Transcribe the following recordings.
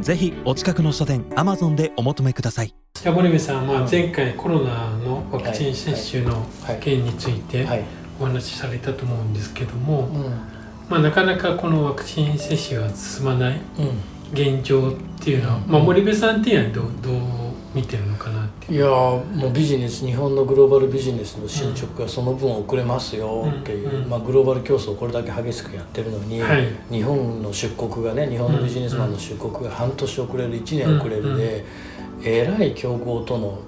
ぜひお近くの書店 Amazon でお求めくださいじゃあ森部さん、まあ、前回コロナのワクチン接種のはい件についてはい。お話しされたと思うんですけども、うん。まあ、なかなかこのワクチン接種が進まないうん。現状っていうのは、まあ、森部さんっていうのはどうどう見てるのかな？いやーもうビジネス日本のグローバルビジネスの進捗がその分遅れますよっていう、まあ、グローバル競争をこれだけ激しくやってるのに、はい。日本の出国がね日本のビジネスマンの出国が半年遅れる1年遅れるで、えらい競合との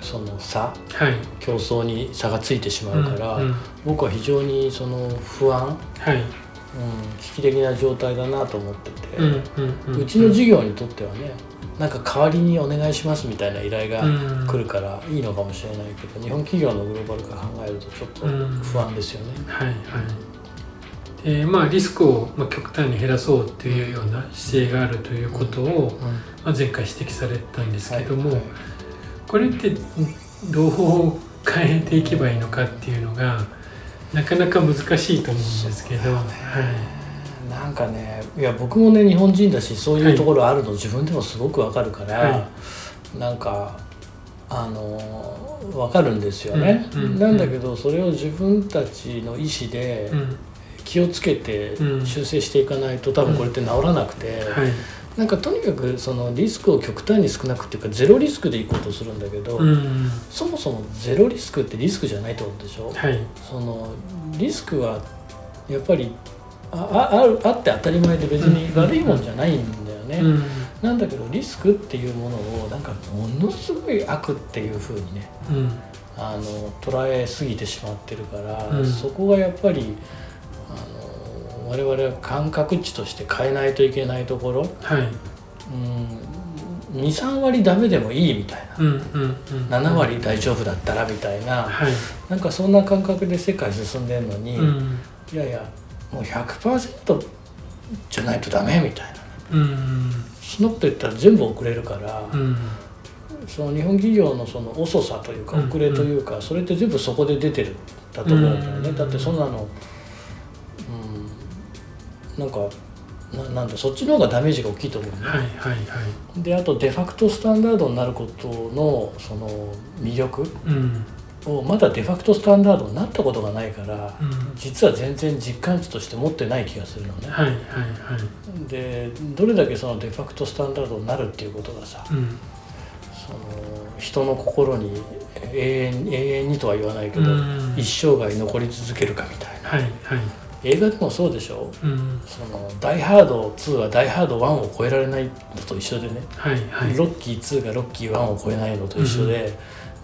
その差はい。競争に差がついてしまうから、僕は非常にその不安、はい。うん、危機的な状態だなと思ってて。うちの事業にとってはねなんか代わりにお願いしますみたいな依頼がうん。来るからいいのかもしれないけど日本企業のグローバル化考えるとちょっと不安ですよね。はいはい。でまあリスクをまあ極端に減らそうというような姿勢があるということを、うん。まあ、前回指摘されたんですけども、はい。これってどう変えていけばいいのかっていうのがなかなか難しいと思うんですけど、はなんかねいや僕もね日本人だしそういうところあるの自分でもすごくわかるから、はなんかあのわかるんですよね、うんうんなんだけどそれを自分たちの意思で気をつけてうん。修正していかないと多分これって治らなくて。はい。なんかとにかくそのリスクを極端に少なくっていうかゼロリスクでいこうとするんだけど、うんそもそもゼロリスクってリスクじゃないってことでしょ、はい。そのリスクはやっぱりあああるあって当たり前で別に悪いもんじゃないんだよね、うん。なんだけどリスクっていうものをなんかものすごい悪っていうふうにねうん。あの捉えすぎてしまってるから、うん。そこがやっぱりあの我々は感覚値として変えないといけないところ。はい。うん。23割ダメでもいいみたいうんうんうん。な7割大丈夫だったらみたいな。はい。なんかそんな感覚で世界進んでるのに、うん。いやいやもう100%じゃないとダメみたいな。うん。そん。なこと言ったら全部遅れるから、うん。その日本企業のその遅さというかうん遅れというか、それって全部そこで出てるんだと思うんだよね、うん。だってそんなの、うん、なんかななんだそっちの方がダメージが大きいと思うね、はいはいはい。であとデファクトスタンダードになることのその魅力。うんをまだデファクトスタンダードになったことがないからうん。実は全然実感値として持ってない気がするのね。はいはいはい。でどれだけそのデファクトスタンダードになるっていうことがさうん。その人の心に永遠永遠にとは言わないけど、うん。一生涯残り続けるかみたいな。はいはい。映画でもそうでしょ？うん。その「ダイ・ハード2」は「ダイ・ハード1」を超えられないのと一緒でね、はいはい。ロッキー2がロッキー1を超えないのと一緒で、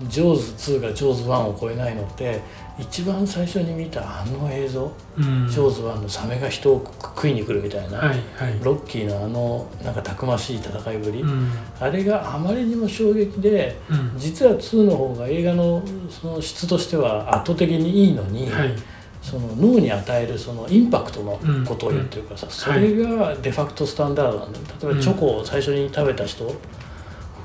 ジョーズ2がジョーズ1を超えないのって一番最初に見たあの映像、うん。ジョーズ1のサメが人を食いに来るみたいな、はいはい。ロッキーのあのなんかたくましい戦いぶり、うん。あれがあまりにも衝撃でうん。実は2の方が映画のその質としては圧倒的にいいのに、はい。その脳に与えるそのインパクトのことを言ってるからさ、それがデファクトスタンダードなんだよ。例えばチョコを最初に食べた人、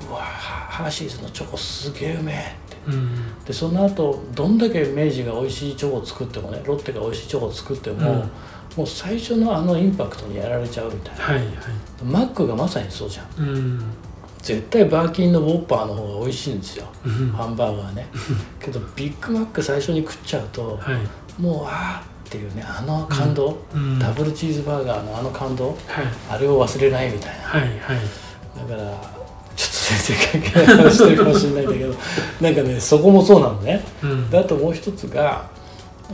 うわハーシーズのチョコすげえうめえって。うん。でその後どんだけ明治が美味しいチョコを作ってもねロッテが美味しいチョコを作っても、うん。もう最初のあのインパクトにやられちゃうみたいな。はいはい。マックがまさにそうじゃん。うん。絶対バーキンのウォッパーの方が美味しいんですよ。うん。ハンバーガーね。けどビッグマック最初に食っちゃうとはい。もうあーっていうねあの感動、うん。ダブルチーズバーガーのあの感動。はい。あれを忘れないみたいな。はいはい。だから全然関係ない話してるかもしれないんだけどなんかねそこもそうなのね。うん。であともう一つが、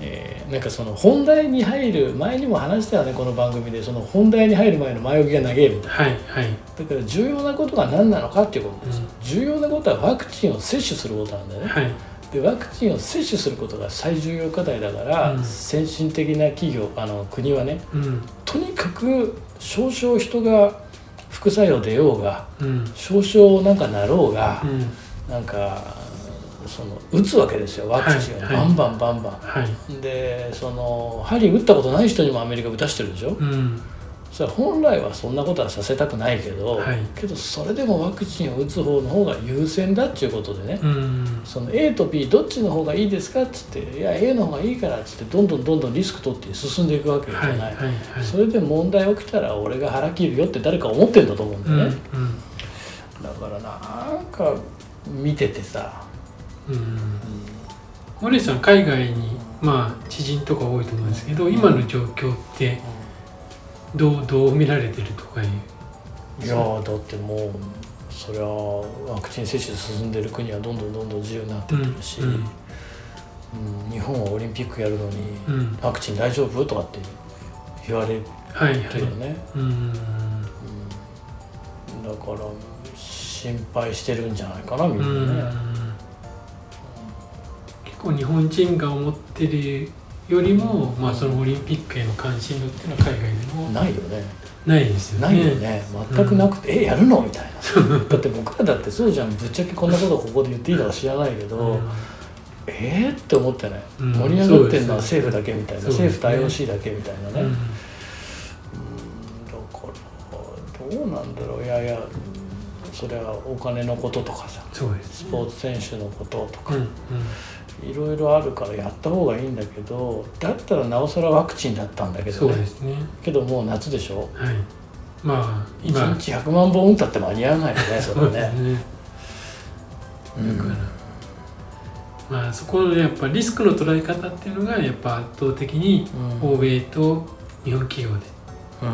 えーなんかその本題に入る前にも話したよねこの番組で。その本題に入る前の前置きが長いみたいな。はいはい。だから重要なことが何なのかっていうことです。よ、重要なことはワクチンを接種することなんだよね、はい。でワクチンを接種することが最重要課題だから、うん。先進的な企業あの国はねうん。とにかく少々人が不副作用出ようがうん。少々なんかなろうがう、ん。なんかその打つわけですよ。ワクチンを、はい。はいバンバンバンバン。はい。でその針打ったことない人にもアメリカ打たしてるでしょ、うんそれは本来はそんなことはさせたくないけど、はい。けどそれでもワクチンを打つ方の方が優先だっていうことでね、うん。その A と B どっちの方がいいですかっつって「いや A の方がいいから」っつってどんどんどんどんリスク取って進んでいくわけじゃない、はいはいはい。それで問題起きたら俺が腹切るよって誰か思ってんだと思うんだうんよね、だからなんか見ててさ、うん。うん森さん海外にまあ知人とか多いと思うんですけど今の状況ってどうどう見られてるとかいう。いやーだってもうそりゃワクチン接種進んでる国はどんどんどんどん自由になってってるし、うんうん。日本はオリンピックやるのに、うん。ワクチン大丈夫とかって言われるはいはい。よね、うん。うんだから心配してるんじゃないかなみんうなね、ん。結構日本人が思ってるよりも、まあ、そのオリンピックへの関心度っていうのは海外でもないよね。ないですよね。ないよね。全くなくて、えやるの？みたいな。だって僕らだってそうじゃん。ぶっちゃけこんなことここで言っていいのか知らないけど、うん。えー、って思ってない、うん。盛り上がってるのは政府だけみたいな、ね。政府と IOC だけみたいなね、うんうん。だからどうなんだろう。いやいやそれはお金のこととかさそうですスポーツ選手のこととかうんうん。いろいろあるからやった方がいいんだけどだったらなおさらワクチンだったんだけどね。そうですね。けどもう夏でしょ？はい。まあ1今日100万本打ったって間に合わないよね それね。ね。うん。だからまあそこのやっぱリスクの捉え方っていうのがやっぱ圧倒的にうん。欧米と日本企業で。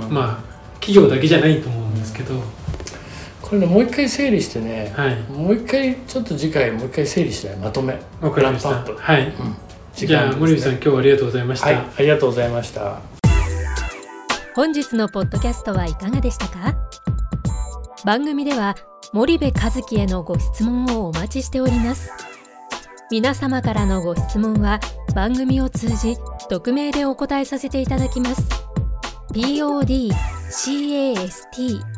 うん。まあ企業だけじゃないと思うんですけどこれねもう一回整理してね、はい。もう一回ちょっと次回もう一回整理してまとめ。わかりました。ラップアップ。はい。うん。じゃあ森口さん今日はありがとうございました、はいありがとうございました。本日のポッドキャストはいかがでしたか？番組では森部和樹へのご質問をお待ちしております。皆様からのご質問は番組を通じ匿名でお答えさせていただきます。podcast